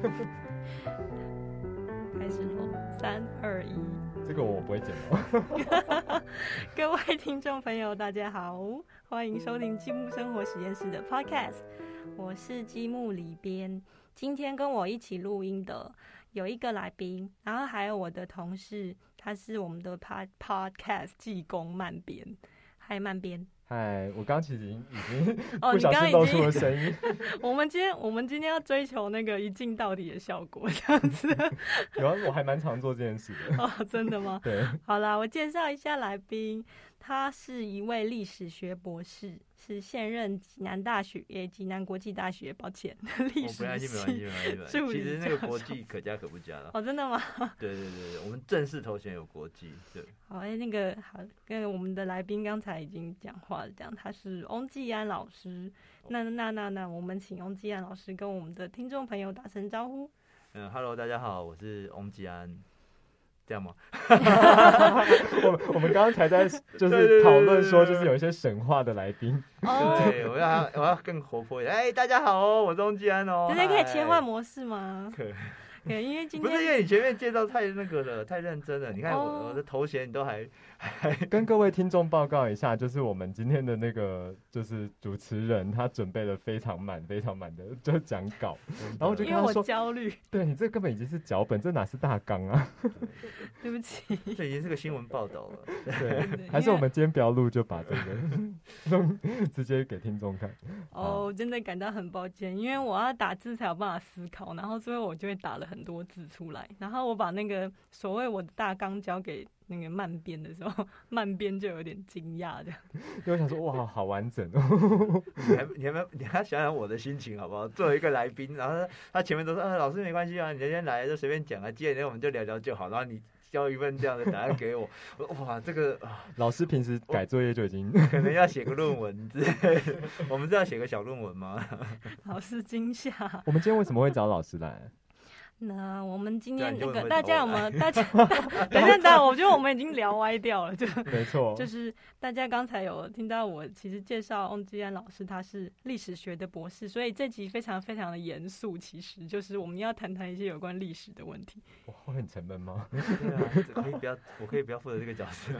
开始喽，三二一。这个我不会剪哦。各位听众朋友，大家好，欢迎收听积木生活实验室的 Podcast，我是积木里边。今天跟我一起录音的有一个来宾，然后还有我的同事，他是我们的 Pod Podcast 技工慢边，嗨慢边。嗨，我刚其实已经已经哦，不你小心露出刚刚已经了声音。我们今天我们今天要追求那个一镜到底的效果，这样子有啊，我还蛮常做这件事的。哦，真的吗？对，好啦，我介绍一下来宾，他是一位历史学博士，是现任济南大学诶济南国际大学，抱歉，历史系，没关系，系。没关系没关系。其实那个国际可加可不加了。哦，真的吗？对对对对，我们正式头衔有国际，对，好，哎、那个好，跟我们的来宾刚才已经讲话了，这样他是翁继安老师。那那那那，我们请翁继安老师跟我们的听众朋友打声招呼。嗯，Hello，大家好，我是翁继安，这样吗？我们我们刚刚才在 就是讨论说，就是有一些神话的来宾。哦，对，我要我要更活泼一点。哎，大家好哦，我是翁吉安哦。大家可以切换。模式吗？可以对，因为今天不是因为你前面介绍太那个了，太认真了。你看哦我我的头衔你都还还跟各位听众报告一下，就是我们今天的那个就是主持人，他准备了非常满、非常满的就讲稿。然后我就因为我跟他说焦虑，对你这根本已经是脚本，这哪是大纲啊？对不起。这已经是个新闻报道了。对 对，还是我们今天不要录，就把这个弄 直接给听众看。哦，真的感到很抱歉，因为我要打字才有办法思考，然后最后我就会打了很多字出来，然后我把那个所谓我的大纲交给那个慢编的时候，慢编就有点惊讶这样。因为我想说，哇，好完整哦。你还你还没你还想想我的心情好不好？作为一个来宾，然后他他前面都说，啊，老师没关系啊，你今天来就随便讲啊，今天我们就聊聊就好。然后你交一份这样的答案给我，我 说哇，这个啊老师平时改作业就已经可能要写个论文之类的。我们是要写个小论文吗？老师惊吓。我们今天为什么会找老师来？那我们今天那个大家有没有？大家 等一下，等，我觉得我们已经聊歪掉了，就没错，就是大家刚才有听到我其实介绍翁志安老师，他是历史学的博士，所以这集非常非常的严肃，其实就是我们要谈谈一些有关历史的问题。我会很沉闷吗？对啊，这可以不要，我可以不要负责这个角色。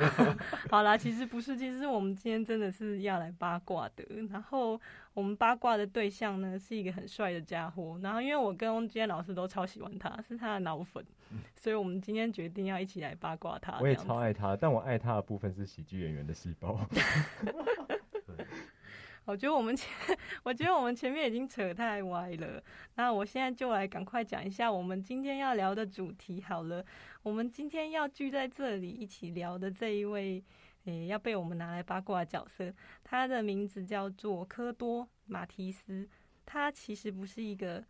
好啦，其实不是，其实我们今天真的是要来八卦的。然后我们八卦的对象呢是一个很帅的家伙，然后因为我跟今天老师都超喜欢他，是他的脑粉，所以我们今天决定要一起来八卦他。我也超爱他，但我爱他的部分是喜剧演员的细胞。我觉得我们前，我觉得我们前面已经扯太歪了。那我现在就来赶快讲一下我们今天要聊的主题好了。我们今天要聚在这里一起聊的这一位，诶、要被我们拿来八卦的角色，他的名字叫做科多马提斯。他其实不是一个，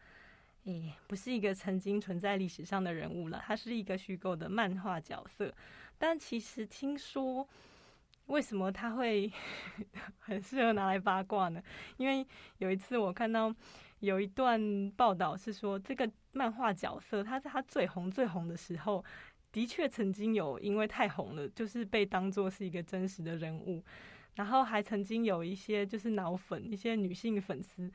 诶、不是一个曾经存在历史上的人物了，他是一个虚构的漫画角色。但其实听说。为什么他会 很适合拿来八卦呢？因为有一次我看到有一段报道是说，这个漫画角色他在他最红最红的时候，的确曾经有因为太红了，就是被当作是一个真实的人物，然后还曾经有一些就是脑粉，一些女性粉丝。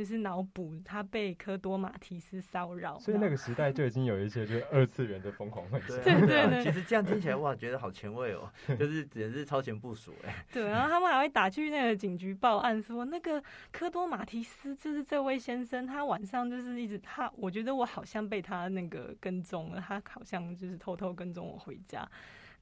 就是脑补他被科多马提斯骚扰，所以那个时代就已经有一些就是二次元的疯狂幻想。对对啊对其实这样听起来哇，觉得好前卫哦，就是简直是超前部署哎。对，然后他们还会打去那个警局报案，说那个科多马提斯就是这位先生，他晚上就是一直他，我觉得我好像被他那个跟踪了，他好像就是偷偷跟踪我回家，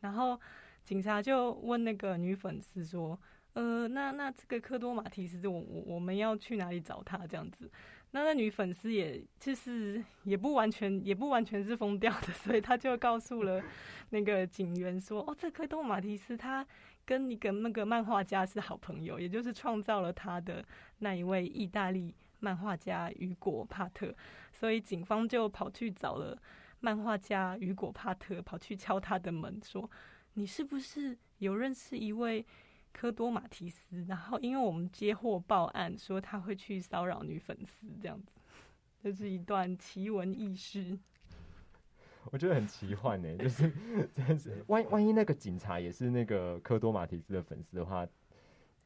然后警察就问那个女粉丝说。呃，那那这个科多马提斯，我我我们要去哪里找他？这样子，那那女粉丝也就是也不完全也不完全是疯掉的，所以他就告诉了那个警员说，哦，这科多马提斯他跟一个那个漫画家是好朋友，也就是创造了他的那一位意大利漫画家雨果帕特，所以警方就跑去找了漫画家雨果帕特，跑去敲他的门，说你是不是有认识一位科多马提斯？然后因为我们接获报案说他会去骚扰女粉丝，这样子，这是一段奇闻异事。我觉得很奇幻呢，就是 真是万万一那个警察也是那个科多马提斯的粉丝的话，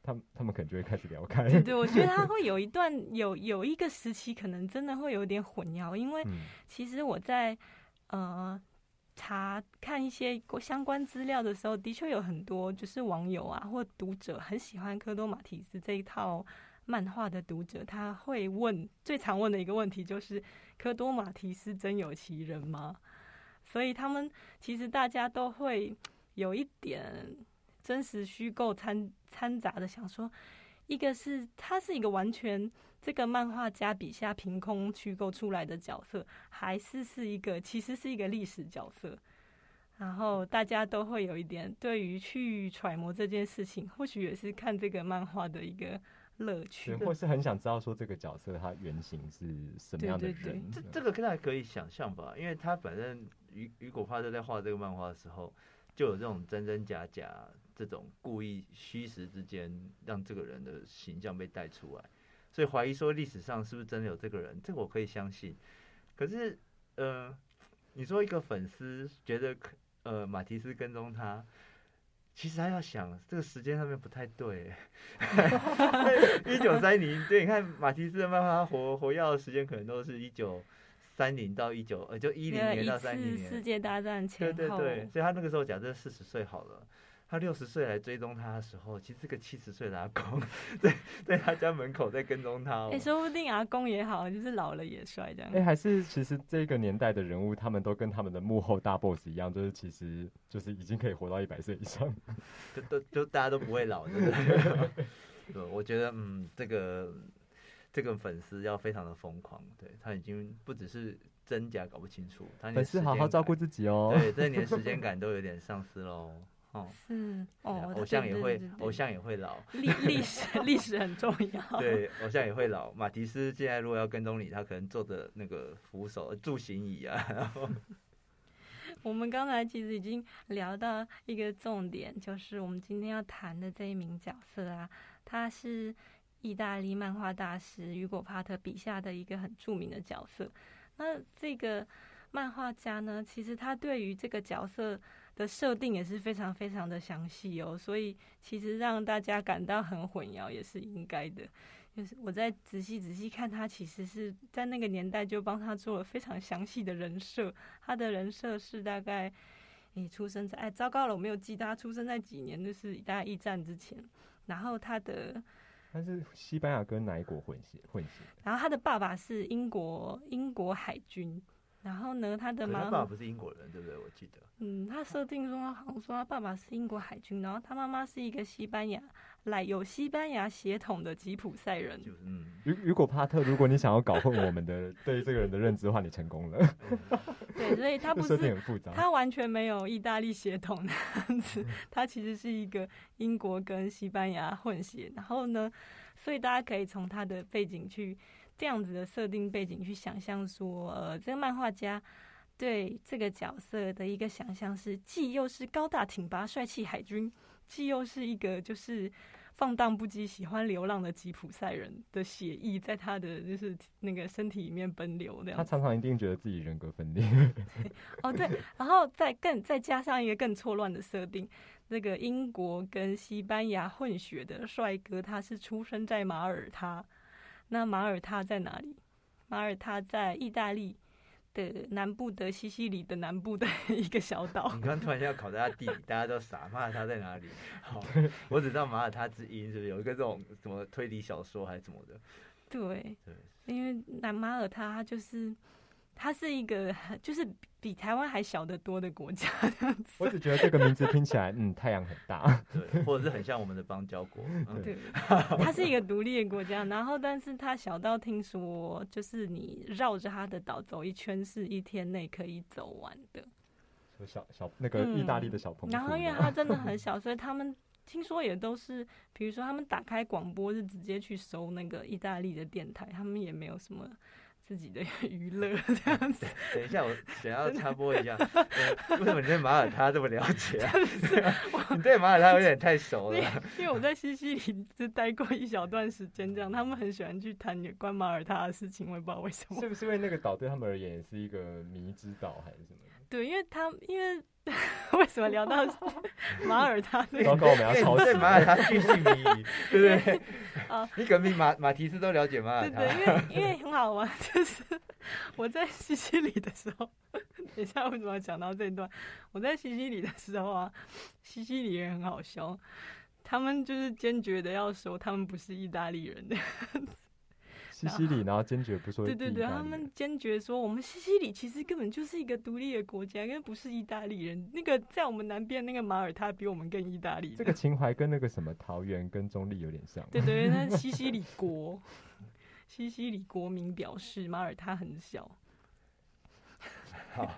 他们他们可能就会开始聊开。对 对，我觉得他会有一段有有一个时期，可能真的会有点混淆，因为嗯其实我在呃查看一些相关资料的时候，的确有很多就是网友啊或读者很喜欢科多马提斯这一套漫画的读者，他会问最常问的一个问题就是：科多马提斯真有其人吗？所以他们其实大家都会有一点真实虚构掺掺杂的想说，一个是他是一个完全这个漫画家笔下凭空虚构出来的角色，还是是一个其实是一个历史角色。然后大家都会有一点对于去揣摩这件事情，或许也是看这个漫画的一个乐趣，。或是很想知道说这个角色他原型是什么样的对对对人。这这个大家可以想象吧，因为他反正雨雨果帕特在画这个漫画的时候，就有这种真真假假，这种故意虚实之间让这个人的形象被带出来，所以怀疑说历史上是不是真的有这个人，这个我可以相信。可是，呃，你说一个粉丝觉得可呃马提斯跟踪他。其实他要想这个时间上面不太对，一九三零，对，你看马提斯的漫画，他活活跃的时间可能都是一九三零到一九，呃，就一零年到三零年世年，界大战前后，对对对，所以他那个时候假设四十岁好了，他六十岁来追踪他的时候，其实这个七十岁的阿公 在在他家门口在跟踪他、哦哎、，说不定阿公也好，就是老了也帅这样。哎、还是其实这个年代的人物，他们都跟他们的幕后大 boss 一样，就是其实就是已经可以活到一百岁以上。就都就大家都不会老，对不对？对，我觉得嗯，这个这个粉丝要非常的疯狂，对他已经不只是真假搞不清楚，粉丝好好照顾自己哦。对，这年时间感都有点丧失喽。哦，是哦，偶像也会偶像也会老，历历史历史很重要。对，偶像也会老。马蒂斯现在如果要跟踪你，他可能坐着那个扶手助行椅啊，然后我们刚才其实已经聊到一个重点，就是我们今天要谈的这一名角色啊，他是意大利漫画大师雨果·帕特笔下的一个很著名的角色。那这个漫画家呢，其实他对于这个角色的设定也是非常非常的详细哦，所以其实让大家感到很混淆也是应该的。就是我在仔细仔细看他，其实是在那个年代就帮他做了非常详细的人设。他的人设是大概，诶、出生在哎，糟糕了，我没有记他出生在几年，就是大概一战之前。然后他的，他是西班牙跟哪一国混血混血？然后他的爸爸是英国英国海军。然后呢，他的妈妈，爸爸不是英国人，对不对？我记得。嗯，他设定说好像说他爸爸是英国海军，然后他妈妈是一个西班牙来有西班牙血统的吉普赛人。就是嗯，雨雨 果帕特，如果你想要搞混我们的对这个人的认知的话，你成功了。对，所以他不 设定是很复杂。他完全没有意大利血统那样子，他其实是一个英国跟西班牙混血。然后呢，所以大家可以从他的背景去这样子的设定背景去想象说，呃，这个漫画家对这个角色的一个想象是，既又是高大挺拔帅气海军，既又是一个就是。放荡不羁、喜欢流浪的吉普赛人的血液在他的就是那个身体里面奔流，这样。他常常一定觉得自己人格分裂。哦，对，然后再更再加上一个更错乱的设定，那个英国跟西班牙混血的帅哥，他是出生在马耳他。那马耳他在哪里？马耳他在意大利的南部的西西里的南部的 一个小岛你。刚突然间要考大家地理，大家都傻，马耳他在哪里？好，我只知道马耳他之音是不是有一个这种什么推理小说还是什么的？对对，因为南马耳他它就是它是一个很就是比台湾还小得多的国家这样子。我只觉得这个名字听起来，嗯，太阳很大。对，或者是很像我们的邦交国。嗯，对，它是一个独立的国家，然后但是它小到听说，就是你绕着它的岛走一圈是一天内可以走完的。说小小那个意大利的小朋友。然后因为它真的很 小，所以他们听说也都是，比如说他们打开广播是直接去收那个意大利的电台，他们也没有什么自己的娱乐 这样子。等一下，我想要插播一下，呃为什么你对马耳他这么了解啊？你对马耳他有点太熟了。因为我在西西里就待过一小段时间，这样他们很喜欢去谈有关马耳他的事情，我也不知道为什么。是不是因为那个岛对他们而言也是一个迷之岛，还是什么？对，因为他因为为什么聊到 马耳他那个？糟糕，我们要马耳他巨细靡遗，对不对？啊，你可能比马马提斯都了解马耳他。对对，因为因为 很好玩，就是我在西西里的时候，等一下为什么要讲到这一段？我在西西里的时候啊，西西里人很好笑，他们就是坚决的要说他们不是意大利人的，西西里，然后坚决不说对对对，他们坚决说我们西西里其实根本就是一个独立的国家，因为不是意大利人。那个在我们南边那个马耳他比我们更意大利的。这个情怀跟那个什么桃园跟中立有点像。对对，那西西里 国，西西里国民表示马耳他很小。好，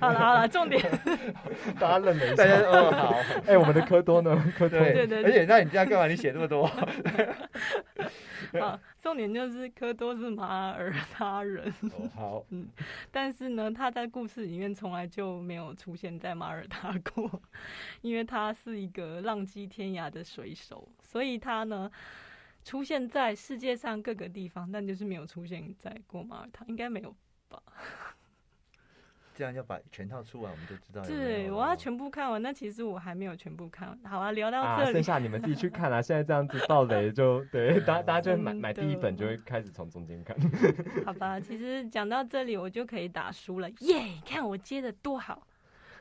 好了好了，重点 大家愣了一大家下。哦好，哎，我们的科多呢？科多对对对而且那你这样干嘛？你写那么多？啊，重点就是科多是马尔他人，哦好，但是呢，他在故事里面从来就没有出现在马尔他过，因为他是一个浪迹天涯的水手，所以他呢出现在世界上各个地方，但就是没有出现在过马耳他，应该没有吧？这样要把全套出完，我们就知道有有对，我要全部看完，那其实我还没有全部看完。好啊，聊到啊，这里，剩下你们自己去看啊！现在这样子爆雷就 对，大家大家就会买买第一本，就会开始从中间看。好吧，其实讲到这里，我就可以打输了，耶！看我接的多好。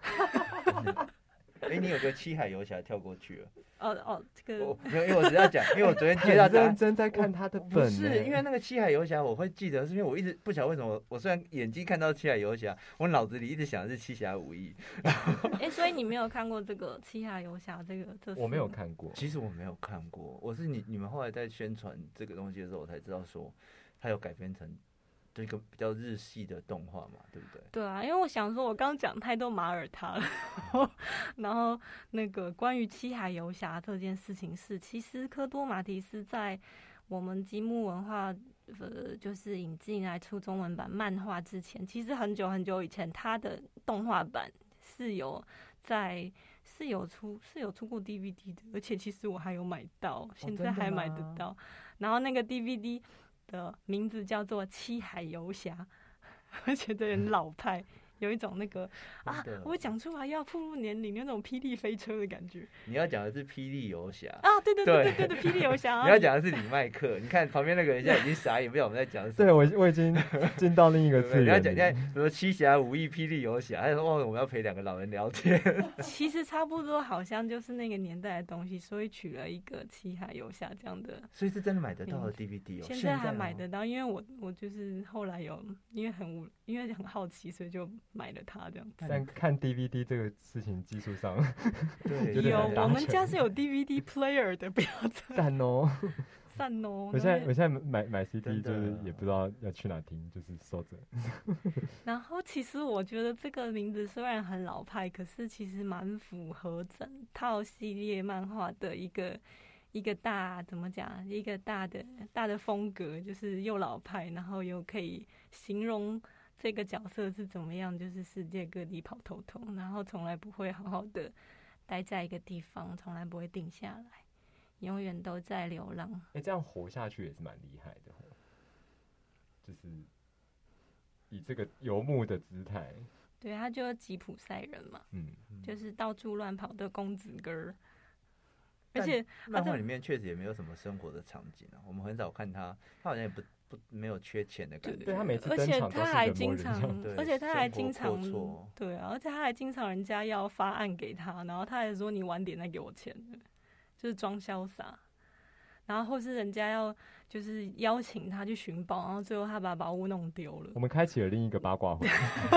哎，你有个七海游侠跳过去了。哦哦，这我个没有，因为我只要讲，因为我昨天 接到认真在看他的不本呢，是因为那个七海游侠，我会记得，是因为我一直不晓得为什么，我虽然眼睛看到七海游侠，我脑子里一直想的是七侠五义。哎、所以你没有看过这个《七海游侠》这个这？我没有。看过。其实我没有看过，我是你你们后来在宣传这个东西的时候，我才知道说他有改编成这个比较日系的动画嘛，对不对？对啊，因为我想说，我刚刚讲太多马耳他了，然后那个关于七海游侠这件事情是，其实科多马提斯在我们积木文化呃就是引进来出中文版漫画之前，其实很久很久以前，他的动画版是有在是有出是有出过 DVD 的，而且其实我还有买到，现在还买得吗到。然后那个 DVD 的名字叫做《七海游侠》，而且这人老派，有一种那个啊，我讲出来要步入年龄那种霹雳飞车的感觉你要讲的是霹雳游侠。啊！对对对对对霹雳游侠啊，你要讲的是李麦克，你看旁边那个人现在已经傻眼，不知道我们在讲什么。对我我已经 进到另一个次元你要。讲现在什么七侠五义、霹雳游侠，还说哦，我们要陪两个老人聊天。其实差不多，好像就是那个年代的东西，所以取了一个七海游侠这样的。所以是真的买得到的 DVD 哦，现在还买哦得到，因为我我就是后来有，因为很无，因为很好奇，所以就买了它这样。但看 DVD 这个事情技术上 对，有我们家是有 DVD player 的，不要这样赞哦！散哦。我现在对我现在买买 CD 就是也不知道要去哪听，就是收着。然后其实我觉得这个名字虽然很老派，可是其实蛮符合整套系列漫画的一个一个大怎么讲，一个大的大的风格，就是又老派，然后又可以形容这个角色是怎么样，就是世界各地跑透透，然后从来不会好好的待在一个地方，从来不会定下来，永远都在流浪。哎、这样活下去也是蛮厉害的哦，就是以这个游牧的姿态，对，他就是吉普赛人嘛，嗯，就是到处乱跑的公子哥儿，而且漫画这里面确实也没有什么生活的场景啊，我们很少看他，他好像也不不没有缺钱的感觉。对他每次而且他还经常而且他还经常对啊，而且他还经常人家要发案给他，然后他还说你晚点再给我钱，就是装潇洒。然后或是人家要就是邀请他去寻宝，然后最后他把宝物弄丢了我。们开启了另一个八卦会，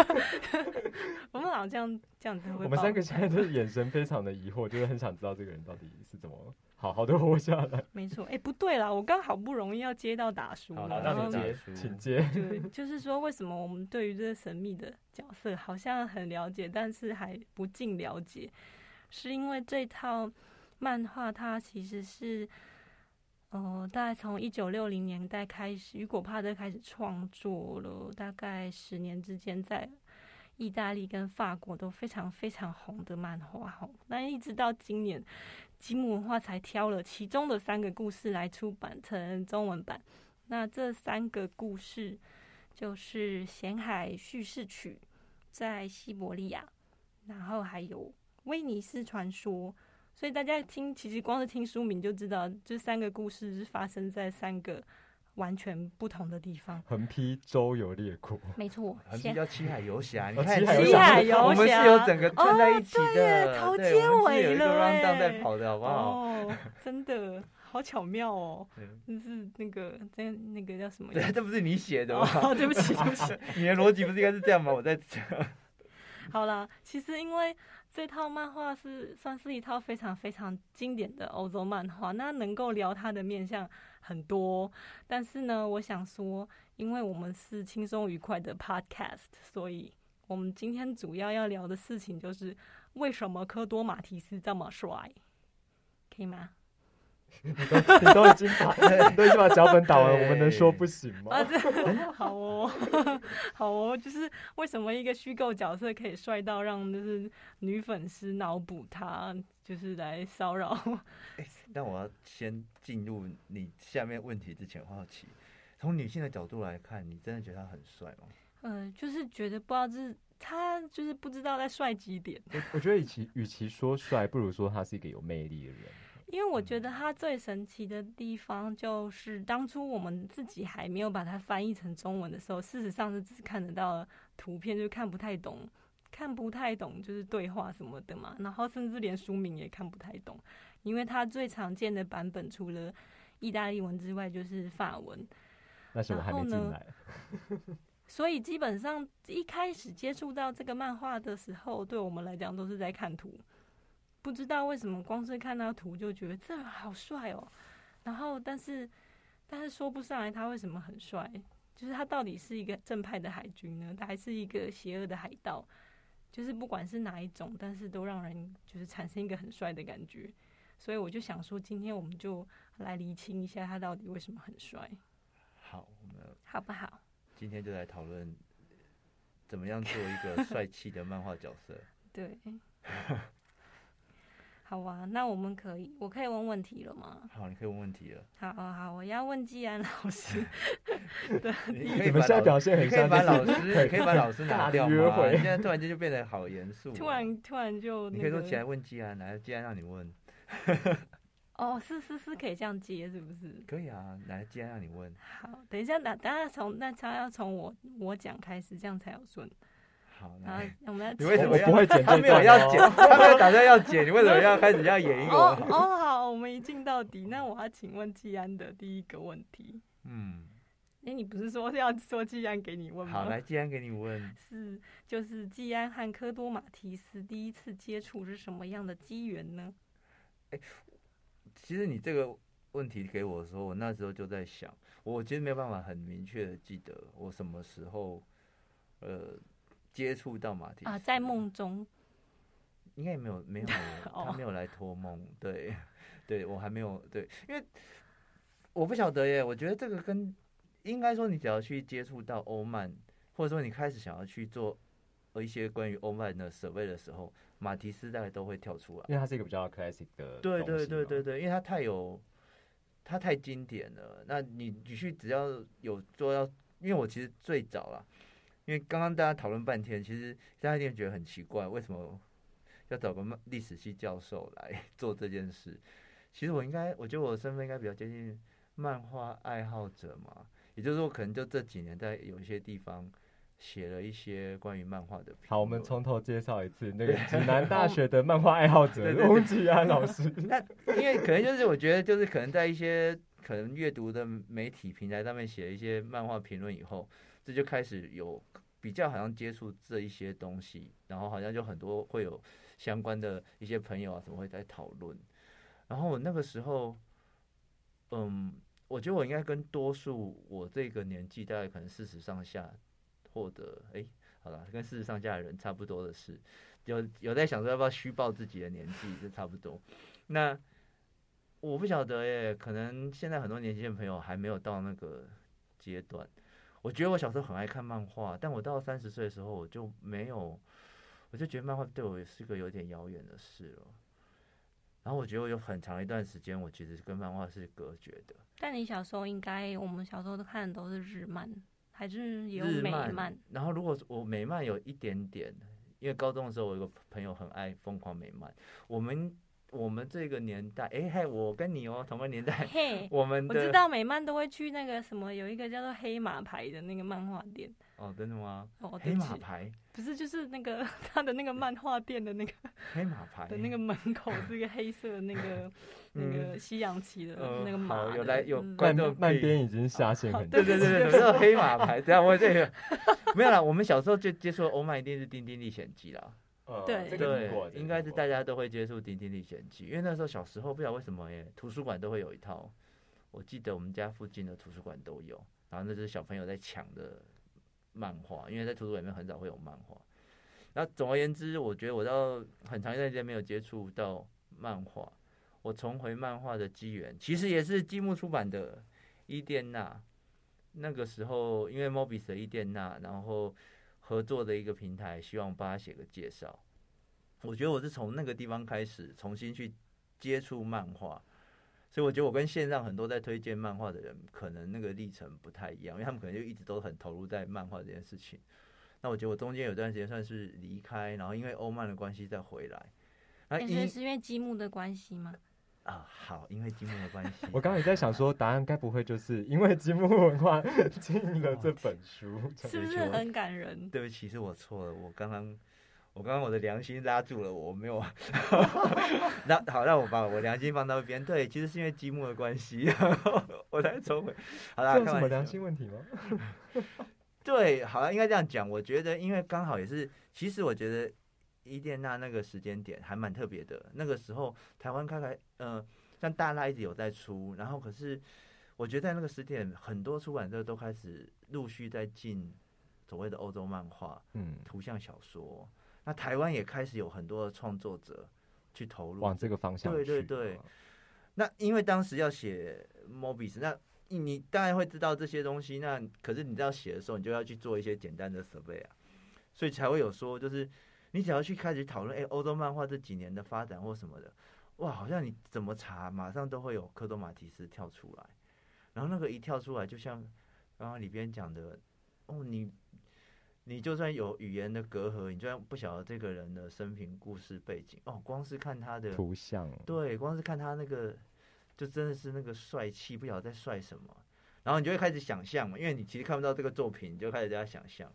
我们老这样这样子会我们三个现在就是眼神非常的疑惑，就是很想知道这个人到底是怎么好好的活下来。没错，哎、不对啦，我刚好不容易要接到打书好了，那然后就接书请接。对，就是说，为什么我们对于这个神秘的角色好像很了解，但是还不尽了解？是因为这套漫画它其实是，呃，大概从一九六零年代开始，雨果帕特开始创作了，大概十年之间，在意大利跟法国都非常非常红的漫画哈。那一直到今年，吉姆文化才挑了其中的三个故事来出版成中文版。那这三个故事就是《咸海叙事曲》、《在西伯利亚，然后还有威尼斯传说。所以大家听，其实光是听书名就知道，这三个故事是发生在三个完全不同的地方。横批周游列国，没错，横批叫七海游侠，你哦看七海游西海游侠我们是有整个串在一起哦对头对接我们是有在跑的好不好？哦，真的好巧妙哦，对就是那个在那个叫什么？对，这不是你写的吗？哦，对不起，对不起。你的逻辑不是应该是这样吗？我在讲。好啦，其实因为这套漫画是算是一套非常非常经典的欧洲漫画，那能够聊它的面向很多。但是呢，我想说，因为我们是轻松愉快的 podcast，所以我们今天主要要聊的事情就是为什么科多马提斯这么帅，可以吗？你都你都已经把你都已经把脚本打完我们能说不行吗？啊，这好哦，好哦，就是为什么一个虚构角色可以帅到让就是女粉丝脑补他，就是来骚扰。但我要先进入你下面问题之前，我好奇，从女性的角度来看，你真的觉得他很帅吗？嗯、就是觉得不知道这是他就是不知道在帅几点，我我觉得与其与其说帅，不如说他是一个有魅力的人。因为我觉得他最神奇的地方就是当初我们自己还没有把它翻译成中文的时候，事实上是只看得到图片，就看不太懂，看不太懂就是对话什么的嘛，然后甚至连书名也看不太懂，因为它最常见的版本除了意大利文之外就是法文，那是我还没进然后呢来，所以基本上一开始接触到这个漫画的时候，对我们来讲都是在看图，不知道为什么光是看到图就觉得这好帅哦，然后但是但是说不上来他为什么很帅，就是他到底是一个正派的海军呢，他还是一个邪恶的海盗？就是不管是哪一种，但是都让人就是产生一个很帅的感觉，所以我就想说，今天我们就来厘清一下他到底为什么很帅，好，我们好不好？今天就来讨论怎么样做一个帅气的漫画角色。对，好啊，那我们可以，我可以问问题了吗？好，你可以问问题了。好好好，我要问季安老师。对你们现在表现很你可以把像就是老师，你可以把老师拿掉吗？现在突然间就变得好严肃哦。突然突然就那个你可以说起来问季安，来，季安让你问，哦，是是是可以这样接是不是？可以啊，来，季安让你问。好，等一下，等等下从那他要从我我讲开始，这样才有顺。好，那，我们要你为什么要我不会剪他没有要剪，他没有打算要剪，你为什么要开始要演一个哦好？哦好，我们一镜到底，那我要请问季安的第一个问题。嗯，哎，你不是说要说季安给你问吗？好，来，季安给你问。是就是季安和科多马提斯第一次接触是什么样的机缘呢？其实你这个问题给我的时候，我那时候就在想，我其实没有办法很明确的记得我什么时候，呃，接触到马蹄啊，在梦中应该也没有没有，哦他没有来托梦，对，对我还没有对，因为我不晓得耶，我觉得这个跟应该说你只要去接触到欧曼，或者说你开始想要去做呃一些关于欧曼的 survey 的时候，马蹄斯大概都会跳出来。因为它是一个比较 classic 的对对对对对，因为它太有，它太经典了。那你你去只要有做到，因为我其实最早啦，因为刚刚大家讨论半天，其实大家一定觉得很奇怪，为什么要找个漫历史系教授来 做这件事？其实我应该，我觉得我的身份应该比较接近漫画爱好者嘛，也就是说，可能就这几年在有一些地方写了一些关于漫画的。好，我们从头介绍一次那个 济南大学的漫画爱好者 翁吉安老师。那因为可能就是我觉得就是可能在一些可能阅读的媒体平台上面写了一些漫画评论以后，这就开始有比较好像接触这一些东西，然后好像就很多会有相关的一些朋友啊什么会在讨论，然后我那个时候，嗯，我觉得我应该跟多数我这个年纪大概可能四十上下，或者诶，好了，跟四十上下的人差不多的是，有有在想说要不要虚报自己的年纪，就差不多。那我不晓得耶，可能现在很多年轻的朋友还没有到那个阶段。我觉得我小时候很爱看漫画，但我到三十岁的时候，我就没有，我就觉得漫画对我也是个有点遥远的事了。然后我觉得我有很长一段时间，我其实跟漫画是隔绝的。但你小时候应该，我们小时候都看的都是日漫，还是有日美漫？然后如果我美漫有一点点，因为高中的时候我有个朋友很爱疯狂美漫，我们我们这个年代，哎嘿，我跟你哦同个年代，嘿，我们的我知道美漫都会去那个什么，有一个叫做黑马牌的那个漫画店。哦，真的吗？哦，黑马牌，不是，就是那个他的那个漫画店的那个 黑马牌的那个门口是一个黑色的那个 那个西洋旗的呃那个马有来有嗯观漫边已经下线很对久，对对对，有这种黑马牌，这样我这个没有啦。我们小时候就接触的欧漫一定是《丁丁历险记》啦，呃对这个听过对，应该是大家都会接触《丁丁历险记》，因为那时候小时候不知道为什么耶，图书馆都会有一套，我记得我们家附近的图书馆都有，然后那就是小朋友在抢的漫画，因为在图书馆里面很少会有漫画。那总而言之，我觉得我到很长一段时间没有接触到漫画，我重回漫画的机缘，其实也是积木出版的《伊甸娜》。那个时候，因为 Mobis 的伊甸娜，然后合作的一个平台，希望帮他写个介绍。我觉得我是从那个地方开始重新去接触漫画，所以我觉得我跟线上很多在推荐漫画的人，可能那个历程不太一样，因为他们可能就一直都很投入在漫画这件事情。那我觉得我中间有段时间算是离开，然后因为欧漫的关系再回来。那但因是是因为积木的关系吗？啊好，因为积木的关系，我刚刚也在想说，答案该不会就是因为积木文化 进了这本书？是不是很感人？对不起，是我错了，我刚刚。我刚刚我的良心拉住了我，我没有。那好，让我把我良心放到一边。对，其实是因为积木的关系，我才抽回。好啦，这有开玩笑什么良心问题吗？对，好了，应该这样讲。我觉得，因为刚好也是，其实我觉得伊甸娜那个时间点还蛮特别的。那个时候，台湾开开，呃，像大拉一直有在出，然后可是我觉得在那个时点，很多出版社都开始陆续在进所谓的欧洲漫画、嗯，图像小说。那台湾也开始有很多的创作者去投入往这个方向对对对哦那因为当时要写 Mobis，那你你当然会知道这些东西，那可是你在要写的时候，你就要去做一些简单的 survey 啊，所以才会有说，就是你只要去开始讨论，哎、欧洲漫画这几年的发展或什么的，哇，好像你怎么查，马上都会有科多马提斯跳出来，然后那个一跳出来，就像刚刚里边讲的，哦，你你就算有语言的隔阂，你就算不晓得这个人的生平故事背景，哦，光是看他的图像，对，光是看他那个，就真的是那个帅气，不晓得在帅什么，然后你就会开始想象嘛，因为你其实看不到这个作品，你就开始在想象。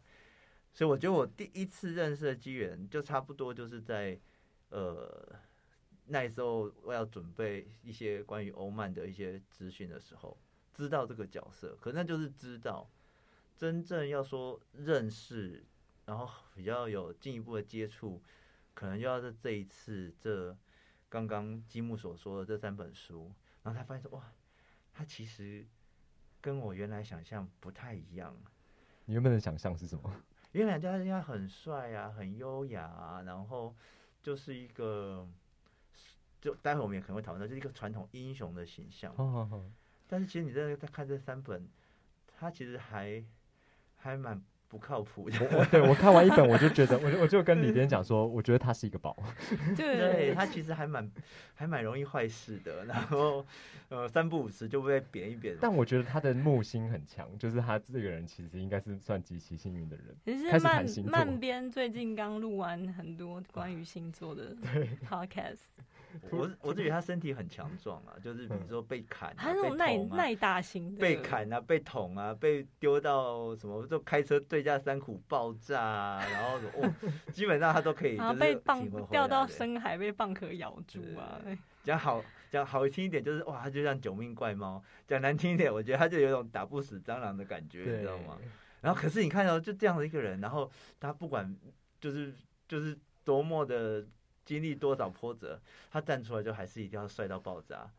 所以我觉得我第一次认识的机缘，就差不多就是在呃那时候我要准备一些关于欧曼的一些资讯的时候，知道这个角色，可那就是知道，真正要说认识，然后比较有进一步的接触，可能就要在这一次这刚刚积木所说的这三本书，然后才发现说哇，他其实跟我原来想象不太一样。你原本的想象是什么？原来他应该很帅啊，很优雅啊，然后就是一个，就待会我们也可能会讨论到，就是一个传统英雄的形象。哦哦哦，但是其实你在在看这三本，他其实还还蛮不靠谱的。我我对我看完一本，我就觉得，我就我就跟李边讲说，我觉得他是一个宝。对对，他其实还蛮还蛮容易坏事的，然后呃三不五时就被贬一贬。但我觉得他的木星很强，就是他这个人其实应该是算极其幸运的人。其实开始谈漫星座漫边最近刚录完很多关于星座的 podcast，我我只觉得他身体很强壮啊，就是比如说被砍、啊，他那被种耐耐大型的，被砍啊，被捅啊，被丢到什么，就开车对架山谷爆炸啊，然后哦，基本上他都可以，然后被蚌挺回回掉到深海被蚌壳咬住啊，对讲好讲好听一点，就是哇，他就像九命怪猫；讲难听一点，我觉得他就有一种打不死蟑螂的感觉，你知道吗？然后可是你看到就这样的一个人，然后他不管就是就是多么的经历多少波折，他站出来就还是一定要帅到爆炸。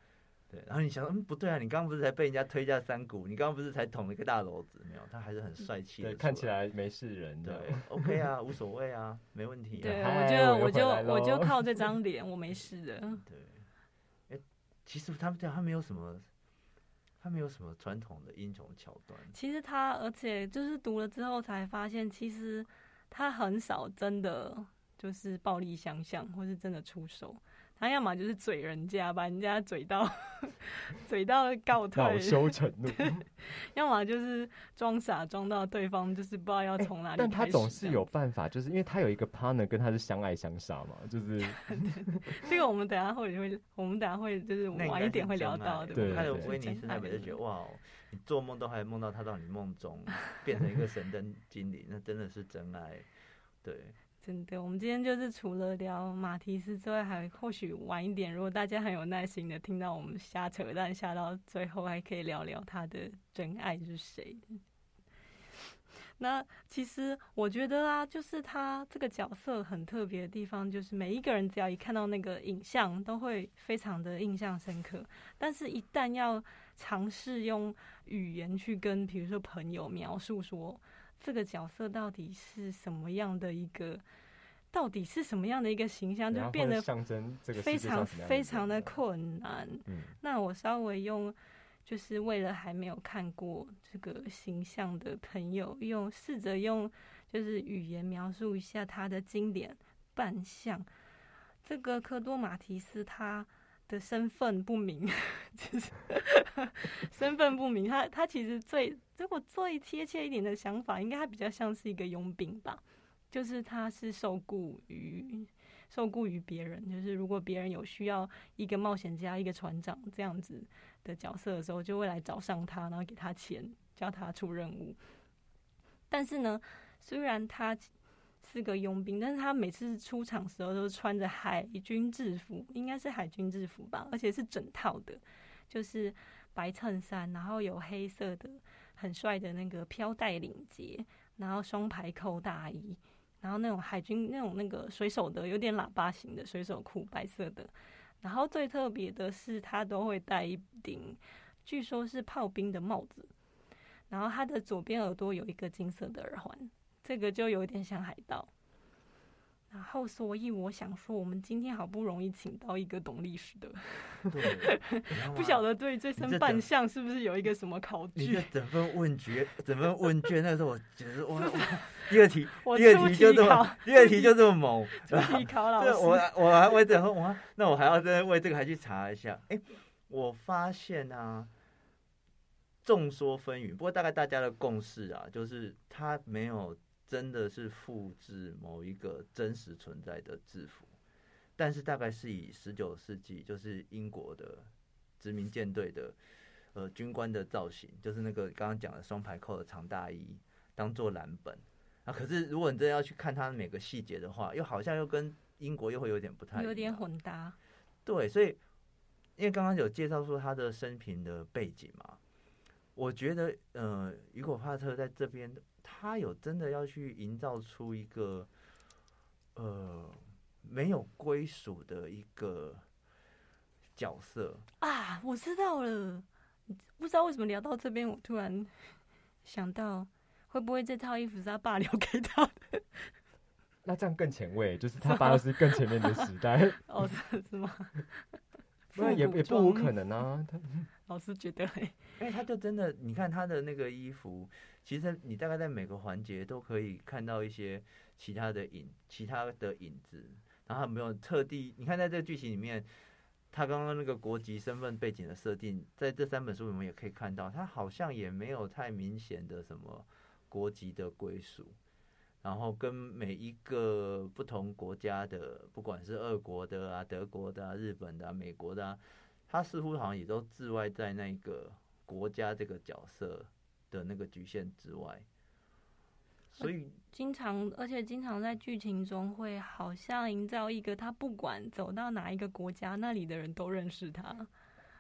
对，然后你想，嗯，不对啊，你刚刚不是才被人家推下山谷，你刚刚不是才捅了一个大篓子，没有，他还是很帅气的，对，看起来没事人对。，OK 啊，无所谓啊，没问题、啊。对，我觉得我就我就靠这张脸，我没事的。对，哎、其实他们这样，他没有什么，他没有什么传统的英雄桥段。其实他，而且就是读了之后才发现，其实他很少真的就是暴力相向，或是真的出手。他要么就是嘴人家，把人家嘴到 嘴到告恼退，羞成怒。要么就是装傻装到对方就是不知道要从哪里但他总是有办法，就是因为他有一个 partner 跟他是相爱相杀嘛，就是 这个，我们等一下会会，我们等下会就是晚一点会聊到，对不对对？看了对威尼斯那边就觉得哇哦，你做梦都还梦到他到你梦中，变成一个神灯精灵，那真的是真爱。对，真的，我们今天就是除了聊马提斯之外，还或许晚一点，如果大家很有耐心的听到我们瞎扯淡瞎到最后，还可以聊聊他的真爱是谁。那其实我觉得啊，就是他这个角色很特别的地方，就是每一个人只要一看到那个影像，都会非常的印象深刻。但是，一旦要尝试用语言去跟，比如说朋友描述说这个角色到底是什么样的一个，到底是什么样的一个形象，就变得象征这个非常非常的困难。嗯，那我稍微用，就是为了还没有看过这个形象的朋友，用试着用就是语言描述一下他的经典扮相。这个科多马提斯他的身份不明，其 实 身份不明。他他其实最如果最贴切一点的想法，应该他比较像是一个佣兵吧，就是他是受雇于受雇于别人，就是如果别人有需要一个冒险家、一个船长这样子的角色的时候，就会来找上他，然后给他钱，叫他出任务。但是呢，虽然他是个佣兵，但是他每次出场的时候都是穿着海军制服，应该是海军制服吧，而且是整套的，就是白衬衫，然后有黑色的很帅的那个飘带领结，然后双排扣大衣，然后那种海军那种那个水手的有点喇叭型的水手裤，白色的。然后最特别的是，他都会戴一顶，据说是炮兵的帽子。然后他的左边耳朵有一个金色的耳环，这个就有点像海盗。然后，所以我想说，我们今天好不容易请到一个懂历史的，对，不晓得对这身扮相是不是有一个什么考据你这？整份问卷，整份问卷，那个时候我觉得哇，哇第二题，我第二出题就这么，，第二题就这么猛，出题考老师我师。我还我等会我那我还要再为这个还去查一下。哎、我发现啊，众说纷纭，不过大概大家的共识啊，就是他没有真的是复制某一个真实存在的制服，但是大概是以十九世纪就是英国的殖民舰队的呃军官的造型，就是那个刚刚讲的双排扣的长大衣，当做蓝本。啊，可是如果你真的要去看它每个细节的话，又好像又跟英国又会有点不太，有点混搭，对，所以因为刚刚有介绍说他的生平的背景嘛，我觉得呃，雨果帕特在这边，他有真的要去营造出一个呃没有归属的一个角色。啊，我知道了。不知道为什么聊到这边，我突然想到，会不会这套衣服是他爸留给他的？那这样更前卫，就是他爸是更前面的时代，哦，是是吗？那也也不无可能啊。他 老师觉得嘞，因为他就真的，你看他的那个衣服，其实你大概在每个环节都可以看到一些其他的影，其他的影子。然后他没有特地，你看在这个剧情里面，他刚刚那个国籍、身份背景的设定，在这三本书里面也可以看到，他好像也没有太明显的什么国籍的归属。然后跟每一个不同国家的，不管是俄国的啊、德国的啊、日本的啊、美国的啊，他似乎好像也都置外在那个国家这个角色的那个局限之外，所以经常而且经常在剧情中会好像营造一个他不管走到哪一个国家，那里的人都认识他。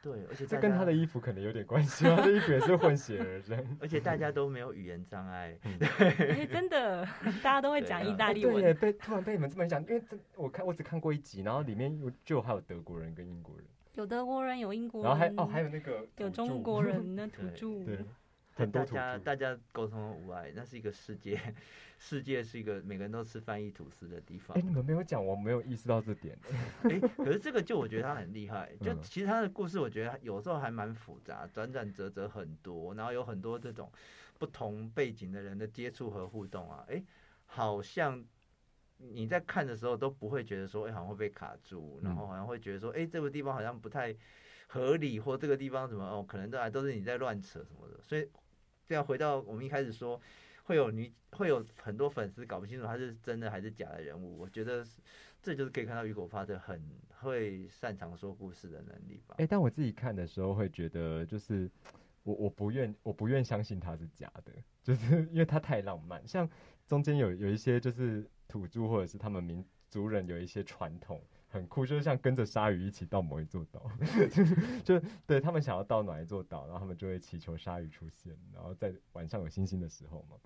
对，而且这跟他的衣服可能有点关系，他的衣服也是混血儿生。而且大家都没有语言障碍，哎、真的，大家都会讲意大利文。被突然被你们这么一讲，因为这我看我只看过一集，然后里面有就还有德国人跟英国人，有德国人，有英国人，然后还哦还有那个有中国人的土著。对，很多大土著。家大家沟通无碍，那是一个世界，世界是一个每个人都吃翻译吐司的地方哎，。你们没有讲，我没有意识到这点。哎、可是这个就我觉得他很厉害，就嗯其实他的故事我觉得有时候还蛮复杂，转转折折很多，然后有很多这种不同背景的人的接触和互动啊，哎、好像你在看的时候都不会觉得说，哎、好像会被卡住，然后嗯好像会觉得说，哎、这个地方好像不太合理，或这个地方怎么哦，可能都还都是你在乱扯什么的。所以这样回到我们一开始说，会有女会有很多粉丝搞不清楚他是真的还是假的人物。我觉得这就是可以看到雨果发的很会擅长说故事的能力吧。哎、但我自己看的时候会觉得，就是我我不愿我不愿相信他是假的，就是因为他太浪漫。像中间有有一些就是土著或者是他们民族人有一些传统很酷，就是像跟着鲨鱼一起到某一座岛，就对他们想要到哪一座岛，然后他们就会祈求鲨鱼出现，然后在晚上有星星的时候嘛。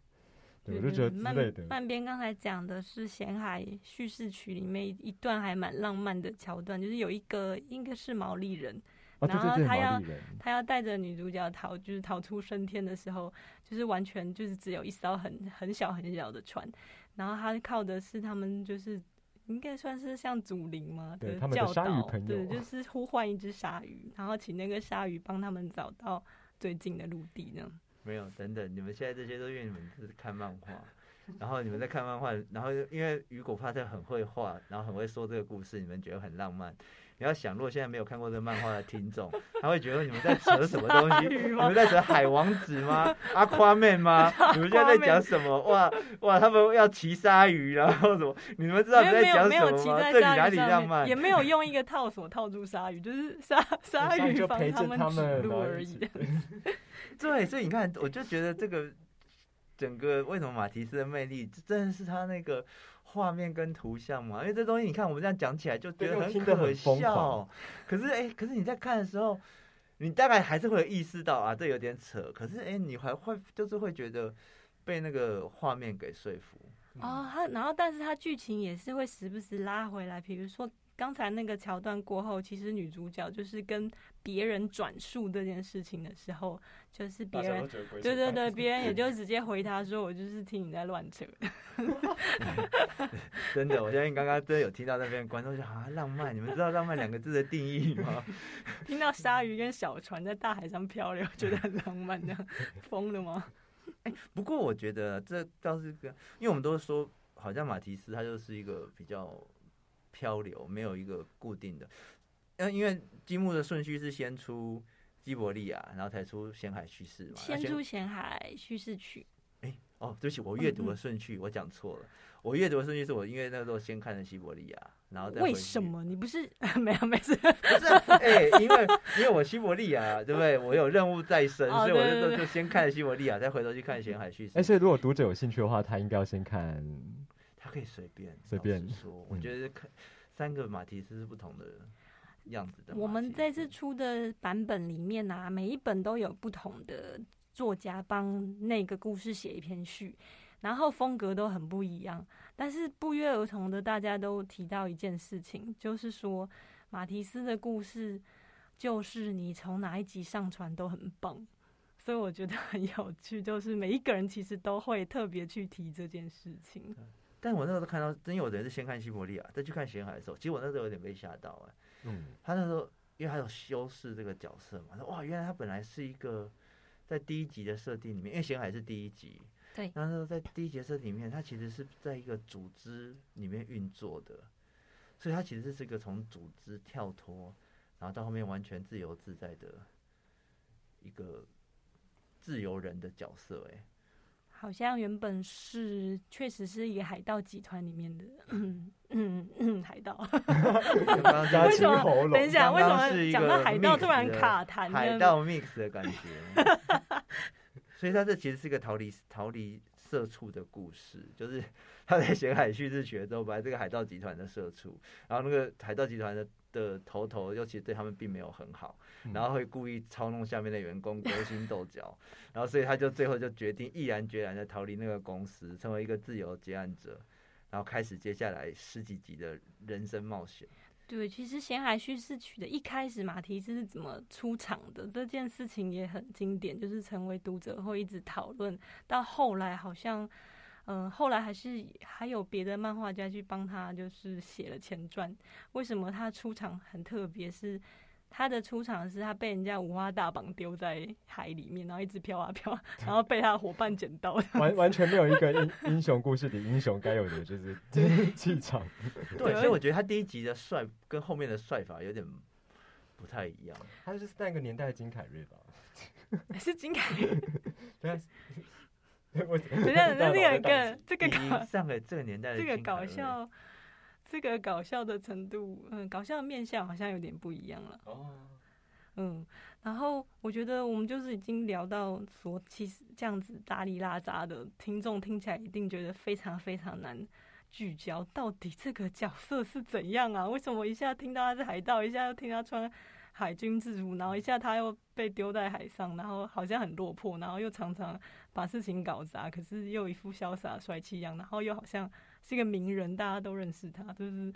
对，我就觉得之慢类的，慢边刚才讲的是咸海叙事曲里面一段还蛮浪漫的桥段，就是有一个应该是毛利人，然后他要他要带着女主角逃，就是逃出升天的时候，就是完全就是只有一艘很很小很小的船，然后他靠的是他们就是应该算是像祖灵嘛对他们的教鲨鱼导，对，朋友就是呼唤一只鲨鱼，然后请那个鲨鱼帮他们找到最近的陆地呢。没有，等等，你们现在这些都因为你们是看漫画，然后你们在看漫画，然后因为雨果帕特很会画，然后很会说这个故事，你们觉得很浪漫。你要想，如果现在没有看过这个漫画的听众，他会觉得你们在扯什么东西？你们在扯海王子吗？阿夸妹吗？你们现在在讲什么？哇哇，他们要骑鲨鱼，然后什么？你们知道你在讲什么吗？这里哪里浪漫也？没有用一个套索套住鲨鱼，就是鲨鲨鲨鱼鱼帮就陪着们指他们路而已。对，所以你看，我就觉得这个整个为什么马提斯的魅力，这真的是他那个画面跟图像嘛？因为这东西你看我们这样讲起来就觉得很可笑，可是哎、可是你在看的时候，你大概还是会有意识到啊，这有点扯。可是哎、你还会就是会觉得被那个画面给说服。哦，他然后但是他剧情也是会时不时拉回来，比如说刚才那个桥段过后，其实女主角就是跟别人转述这件事情的时候，就是别人。对对对，别人也就直接回他说：“我就是听你在乱扯。真的，我相信刚刚真的有听到那边观众说啊，浪漫，你们知道浪漫两个字的定义吗？” 听到鲨鱼跟小船在大海上漂流，觉得很浪漫这样，疯了吗？哎不过我觉得这倒是个，因为我们都说，好像马提斯他就是一个比较漂流，没有一个固定的。嗯，因为积木的顺序是先出基伯利亚，然后才出咸海叙事嘛。先出咸海叙事曲，哎、哦，对不起，我阅读的顺序我讲错了。我阅读的顺序是我因为那时候先看的西伯利亚，然后再回为什？么你不是 没有没事？不是，哎、因为因为我西伯利亚，对不对？我有任务在身，哦所以我就就先看了西伯利亚，再回头去看咸海叙事。哎、所以如果读者有兴趣的话，他应该要先看。他可以随便随便说，我嗯觉得看三个马蹄斯是不同的样子的。我们这次出的版本里面啊，每一本都有不同的作家帮那个故事写一篇序，然后风格都很不一样。但是不约而同的，大家都提到一件事情，就是说马提斯的故事就是你从哪一集上传都很棒。所以我觉得很有趣，就是每一个人其实都会特别去提这件事情。但我那时候看到，真有的人是先看西伯利亚，再去看咸海的时候，其实我那时候有点被吓到哎、嗯，他那时候因为他有修饰这个角色嘛，说哇，原来他本来是一个在第一集的设定里面，因为咸海是第一集，对。那时候在第一集设定里面，他其实是在一个组织里面运作的，所以他其实是一个从组织跳脱，然后到后面完全自由自在的一个自由人的角色、哎，好像原本是确实是一个海盗集团里面的，嗯嗯嗯，海盗。为什么。等一下，为什么讲到海盗突然卡痰呢？海盗 mix 的感觉。所以他这其实是个逃离逃离社畜的故事，就是 他在写海叙事学之后，本来这个海盗集团的社畜，然后那个海盗集团的的头头尤其实对他们并没有很好，嗯然后会故意操弄下面的员工勾心斗角，然后所以他就最后就决定毅然决然的逃离那个公司，成为一个自由接案者，然后开始接下来十几集的人生冒险。对，其实《咸海叙事曲》的一开始马蹄子是怎么出场的这件事情也很经典，就是成为读者会一直讨论。到后来好像，嗯、后来还是还有别的漫画家去帮他，就是写了前传。为什么他出场很特别？是他的出场是他被人家五花大绑丢在海里面，然后一直飘啊飘，然后被他的伙伴捡到。完完全没有一个英英雄故事里英雄该有的就是 气场。对，所以我觉得他第一集的帅跟后面的帅法有点不太一样。他就是那个年代的金凯瑞吧？是金凯瑞？对啊。等下，那那个这个搞上个这个年代这个搞笑。这个搞笑的程度，嗯，搞笑的面相好像有点不一样了。哦，嗯，然后我觉得我们就是已经聊到说，其实这样子大里拉杂的听众听起来一定觉得非常非常难聚焦，到底这个角色是怎样啊？为什么一下听到他是海盗，一下又听他穿海军制服，然后一下他又被丢在海上，然后好像很落魄，然后又常常把事情搞砸，可是又一副潇洒帅气一样，然后又好像。是一个名人，大家都认识他，就是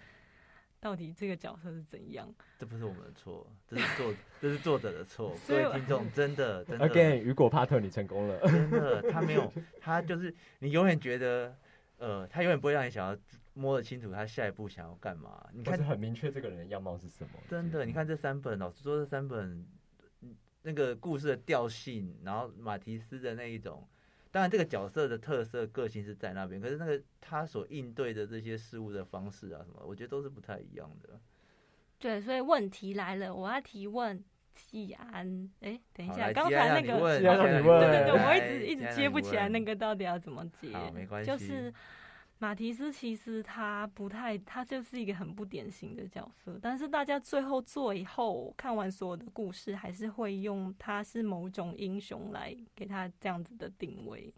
到底这个角色是怎样？这不是我们的错，这是作这是作者的错。各位听众，真的 真的，Again，雨果帕特，你成功了。真的，他没有，他就是你永远觉得，呃，他永远不会让你想要摸得清楚他下一步想要干嘛。你看，很明确这个人的样貌是什么？真的，你看这三本，老实说，这三本那个故事的调性，然后马提斯的那一种。当然，这个角色的特色、个性是在那边，可是那个他所应对的这些事物的方式啊，什么，我觉得都是不太一样的。对，所以问题来了，我要提问季安。哎，等一下，刚才那个，对对对，我一直一直接不起来，那个到底要怎么接？没关系，就是。马提斯其实他不太，他就是一个很不典型的角色。但是大家最后做以后看完所有的故事，还是会用他是某种英雄来给他这样子的定位。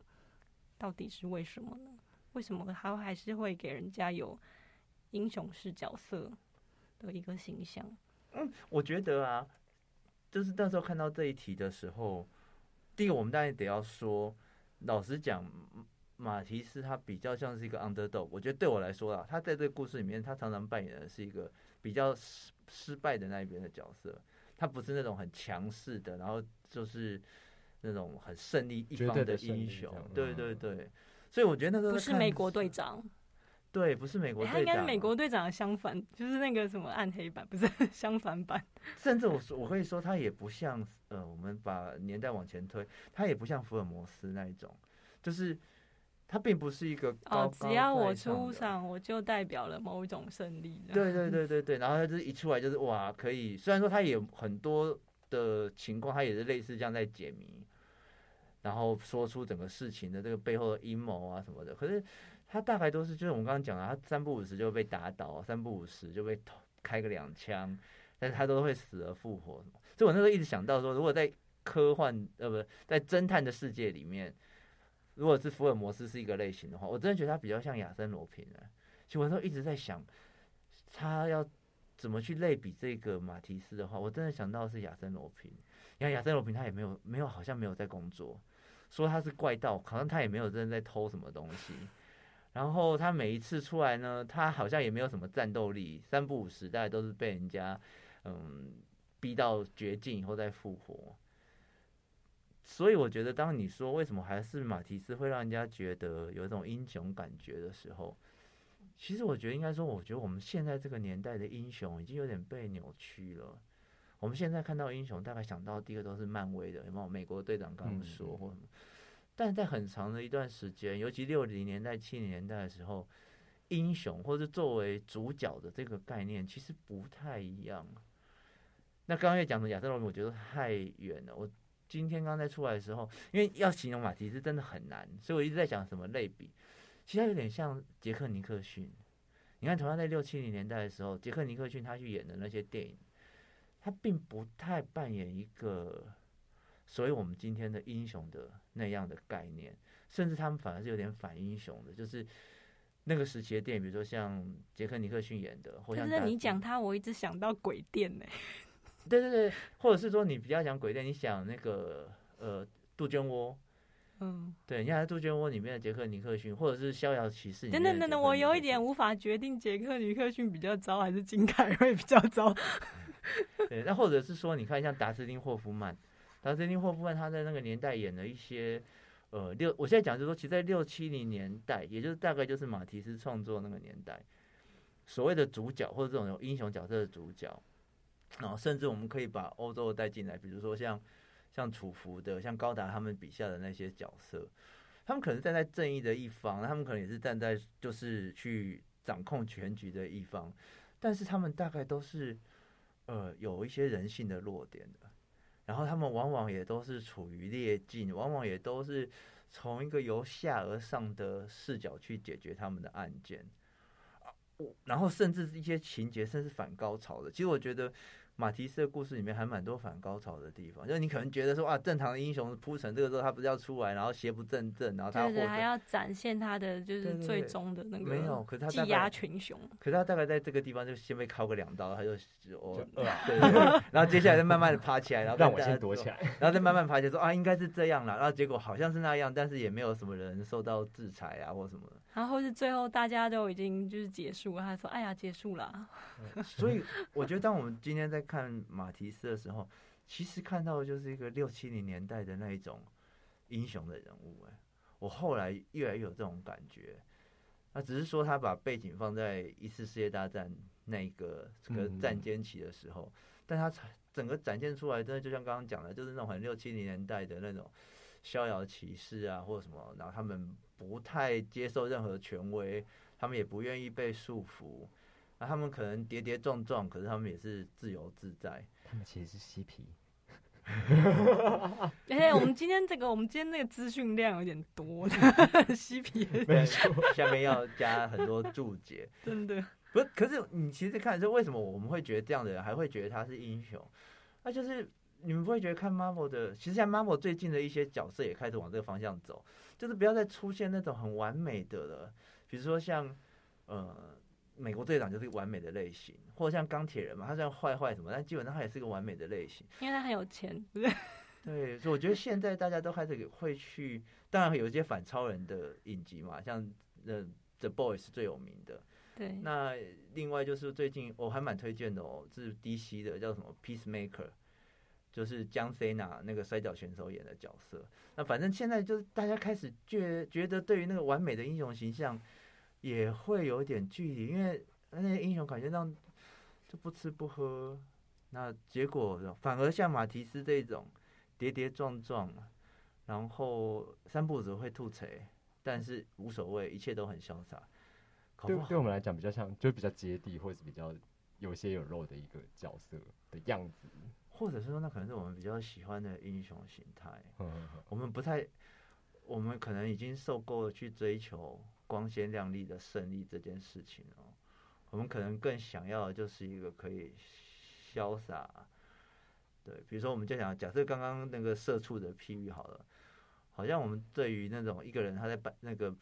到底是为什么呢？为什么他还是会给人家有英雄式角色的一个形象？嗯，我觉得啊，就是那时候看到这一题的时候，第一个我们当然得要说，老实讲。马提斯他比较像是一个 underdog，我觉得对我来说啦，他在这个故事里面，他常常扮演的是一个比较失失败的那一边的角色，他不是那种很强势的，然后就是那种很胜利一方的英雄，对对对，所以我觉得那个不是美国队长，对，不是美国队长，他应该美国队长的相反，就是那个什么暗黑版，不是 相反版，甚至我说我可以说他也不像，呃，我们把年代往前推，他也不像福尔摩斯那一种，就是。他并不是一个哦，只要我出场，我就代表了某一种胜利。对对对对对，然后他就是一出来就是哇，可以。虽然说他也很多的情况，他也是类似这样在解谜，然后说出整个事情的这个背后的阴谋啊什么的。可是他大概都是就是我们刚刚讲的，他三不五时就被打倒，三不五时就被开个两枪，但是他都会死而复活。所以我那时候一直想到说，如果在科幻呃不在侦探的世界里面。如果是福尔摩斯是一个类型的话，我真的觉得他比较像亚森罗平啊。其实我都一直在想，他要怎么去类比这个马提斯的话，我真的想到是亚森罗平。你看亚森罗平他也没有没有好像没有在工作，说他是怪盗，好像他也没有真的在偷什么东西。然后他每一次出来呢，他好像也没有什么战斗力，三不五时大概都是被人家嗯逼到绝境以后再复活。所以我觉得，当你说为什么还是马提斯会让人家觉得有一种英雄感觉的时候，其实我觉得应该说，我觉得我们现在这个年代的英雄已经有点被扭曲了。我们现在看到英雄，大概想到第一个都是漫威的，有没有？美国队长刚刚说或什么？但在很长的一段时间，尤其六零年代、七零年代的时候，英雄或者作为主角的这个概念其实不太一样。那刚刚也讲的亚瑟罗我觉得太远了。我今天刚才出来的时候，因为要形容马提斯真的很难，所以我一直在讲什么类比。其实他有点像杰克尼克逊。你看，同样在六七零年代的时候，杰克尼克逊他去演的那些电影，他并不太扮演一个所谓我们今天的英雄的那样的概念，甚至他们反而是有点反英雄的，就是那个时期的电影，比如说像杰克尼克逊演的，或者是你讲他，我一直想到鬼店呢。对对对，或者是说你比较讲鬼店，你想那个呃杜鹃窝，嗯，对，你看杜鹃窝里面的杰克尼克逊，或者是逍遥骑士。等等等等，我有一点无法决定杰克尼克逊比较糟还是金凯瑞比较糟。对，那或者是说，你看像达斯汀霍夫曼，达斯汀霍夫曼他在那个年代演的一些呃六，我现在讲就是说，其实在六七零年代，也就是大概就是马提斯创作那个年代，所谓的主角或者这种有英雄角色的主角。然后甚至我们可以把欧洲带进来，比如说像像楚服的、像高达他们笔下的那些角色，他们可能站在正义的一方，他们可能也是站在就是去掌控全局的一方，但是他们大概都是呃有一些人性的弱点的，然后他们往往也都是处于劣境，往往也都是从一个由下而上的视角去解决他们的案件。然后甚至是一些情节，甚至反高潮的。其实我觉得马提斯的故事里面还蛮多反高潮的地方。就是你可能觉得说啊，正常的英雄铺成这个时候，他不是要出来，然后邪不正正，然后他对还要展现他的就是最终的那个没有，可是他技压群雄。可是他大概在这个地方就先被敲个两刀，他就哦对对对，然后接下来再慢慢的爬起来，然后让我先躲起来，然后再慢慢爬起来说啊，应该是这样了。然后结果好像是那样，但是也没有什么人受到制裁啊或什么的。然后是最后大家都已经就是结束，他说：“哎呀，结束了。”所以我觉得，当我们今天在看马提斯的时候，其实看到的就是一个六七零年代的那一种英雄的人物。哎，我后来越来越有这种感觉。那只是说他把背景放在一次世界大战那个这个战间期的时候，但他整个展现出来，真的就像刚刚讲的，就是那种很六七零年代的那种逍遥骑士啊，或者什么，然后他们。不太接受任何权威，他们也不愿意被束缚。那他们可能跌跌撞撞，可是他们也是自由自在。他们其实是嬉皮。哎，我们今天这个，我们今天那个资讯量有点多，嬉皮。没错，下面要加很多注解。真的，不是？可是你其实看，是为什么我们会觉得这样的人还会觉得他是英雄？那就是你们不会觉得看 Marvel 的，其实像 Marvel 最近的一些角色也开始往这个方向走。就是不要再出现那种很完美的了，比如说像呃美国队长就是完美的类型，或者像钢铁人嘛，他虽然坏坏什么，但基本上他也是个完美的类型，因为他很有钱，对 对，所以我觉得现在大家都开始会去，当然有一些反超人的影集嘛，像呃 The Boys 最有名的，对，那另外就是最近我还蛮推荐的哦，是 DC 的叫什么 Peacemaker。就是江 C 娜那个摔跤选手演的角色，那反正现在就是大家开始觉觉得对于那个完美的英雄形象也会有点距离，因为那些英雄感觉上就不吃不喝，那结果反而像马提斯这种跌跌撞撞，然后三步子会吐槽，但是无所谓，一切都很潇洒。对，对我们来讲比较像，就比较接地，或者是比较有些有肉的一个角色的样子。或者是说，那可能是我们比较喜欢的英雄形态。我们不太，我们可能已经受够了去追求光鲜亮丽的胜利这件事情哦。我们可能更想要的就是一个可以潇洒。对，比如说，我们就想假设刚刚那个社畜的譬喻好了，好像我们对于那种一个人他在办那个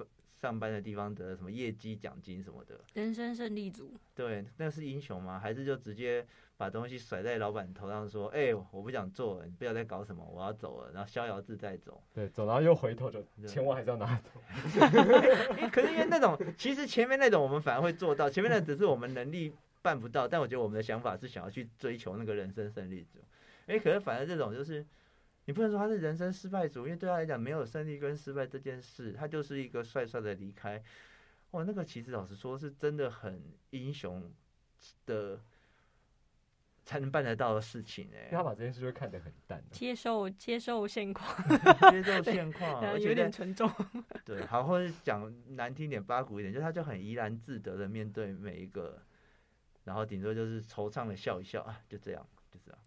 上班的地方得什么业绩奖金什么的，人生胜利组。对，那是英雄吗？还是就直接？把东西甩在老板头上，说：“哎，我不想做了，你不要再搞什么，我要走了。”然后逍遥自在走。对，走，然后又回头就钱我还是要拿走。可是因为那种，其实前面那种我们反而会做到，前面那只是我们能力办不到，但我觉得我们的想法是想要去追求那个人生胜利组。哎，可是反而这种就是，你不能说他是人生失败组，因为对他来讲没有胜利跟失败这件事，他就是一个帅帅的离开。哇，那个其实老实说是真的很英雄的。才能办得到的事情哎，他把这件事就看得很淡，接受接受现况，接受现况，有点沉重。对，好，或者讲难听点、八股一点，就他就很怡然自得的面对每一个，然后顶多就是惆怅的笑一笑啊，就这样，就这样。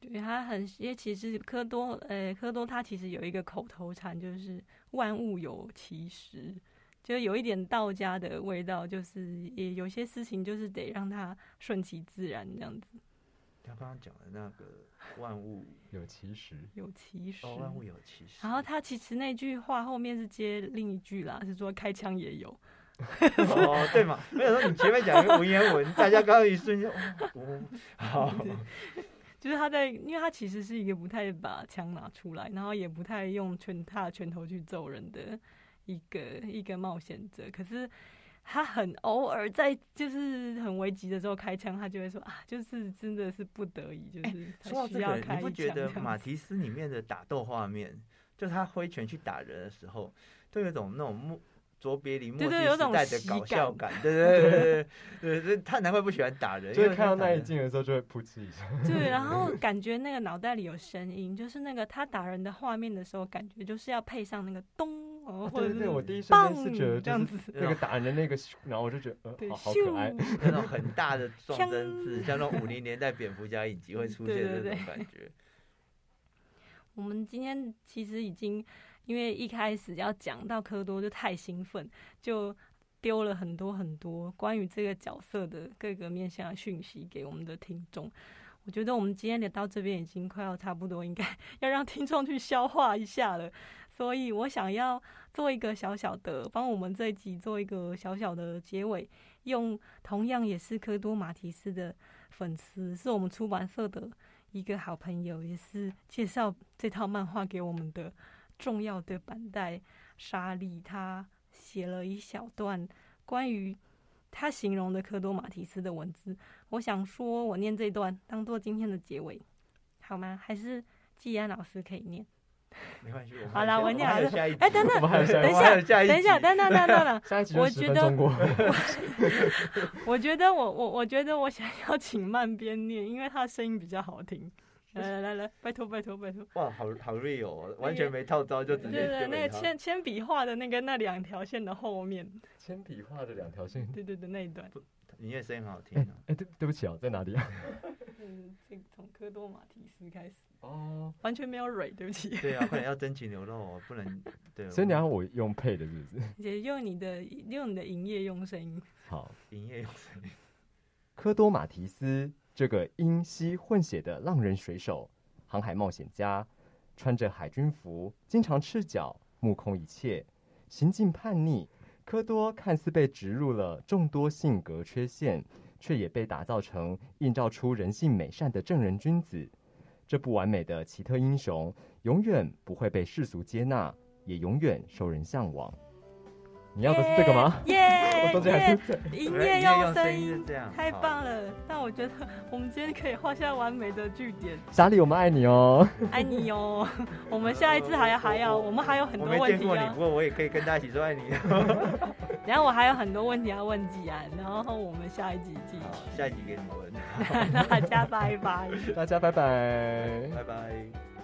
对他很，因为其实科多，呃，科多他其实有一个口头禅，就是万物有其时。就有一点道家的味道，就是也有些事情就是得让它顺其自然这样子。他刚刚讲的那个万物 有其时，有其时，万物有其时。然后他其实那句话后面是接另一句啦，是说开枪也有。哦，对嘛？没有说你前面讲一个文言文，大家刚刚一瞬间，哦，好。就是他在，因为他其实是一个不太把枪拿出来，然后也不太用拳他的拳头去揍人的一个一个冒险者，可是。他很偶尔在就是很危急的时候开枪，他就会说啊，就是真的是不得已，就是说到这个，你不觉得马提斯里面的打斗画面，就他挥拳去打人的时候，都有种那种卓别林墨对迹对有种时代的搞笑感感，对对对对对对，他难怪不喜欢打人，就是因为看到那一镜的时候就会噗嗤一下。对，然后感觉那个脑袋里有声音，就是那个他打人的画面的时候，感觉就是要配上那个咚哦，或者是对对对，我第一瞬棒间是觉得这样就是子，那个打人的那个咻，然后我就觉得呃对，好好可爱。咻那种很大的撞针字，锵 像那种五零年代蝙蝠侠影集会出现的那种感觉。我们今天其实已经，因为一开始要讲到科多就太兴奋，就丢了很多很多关于这个角色的各个面向讯息给我们的听众。我觉得我们今天聊到这边已经快要差不多，应该 要让听众去消化一下了。所以我想要做一个小小的，帮我们这一集做一个小小的结尾，用同样也是科多马提斯的粉丝，是我们出版社的一个好朋友，也是介绍这套漫画给我们的重要的板带沙利，他写了一小段关于他形容的科多马提斯的文字。我想说，我念这段当做今天的结尾，好吗？还是季安老师可以念？没关系，好啦我念好了。哎，等等，等一下，等一下，集等等等等我觉得我觉得我我我觉得我想要请慢边念，因为他的声音比较好听。来来来来，拜托拜托拜托。哇，好好 real 哦，完全没套招就直接对对，那个铅铅笔画的那个那两条线的后面，铅笔画的两条线。对对对，那一段。你也声音很好听哎。对对不起啊，在哪里啊？嗯，这从科多马提斯开始，哦，完全没有蕊，对不起。对啊，快点要真情流露哦，不能对。所以你要我用配的，是不是？也用你的用你的营业用声音。好，营业用声音。科多马提斯这个英西混血的浪人水手、航海冒险家，穿着海军服，经常赤脚，目空一切，行径叛逆。科多看似被植入了众多性格缺陷，却也被打造成映照出人性美善的正人君子。这不完美的奇特英雄，永远不会被世俗接纳，也永远受人向往。你要的是这个吗？耶 我中间还耶是这营营业业用声音是这样太棒了！但我觉得我们今天可以画下完美的句点。莎莉，我们爱你哦。爱你哦！我们下一次还要还要，我们还有很多问题没见过你，不，过我也可以跟大家一起说爱你。然后我还有很多问题要问季安，然后我们下一集继好续。下一集给你们问，大家拜拜。大家拜拜。拜拜。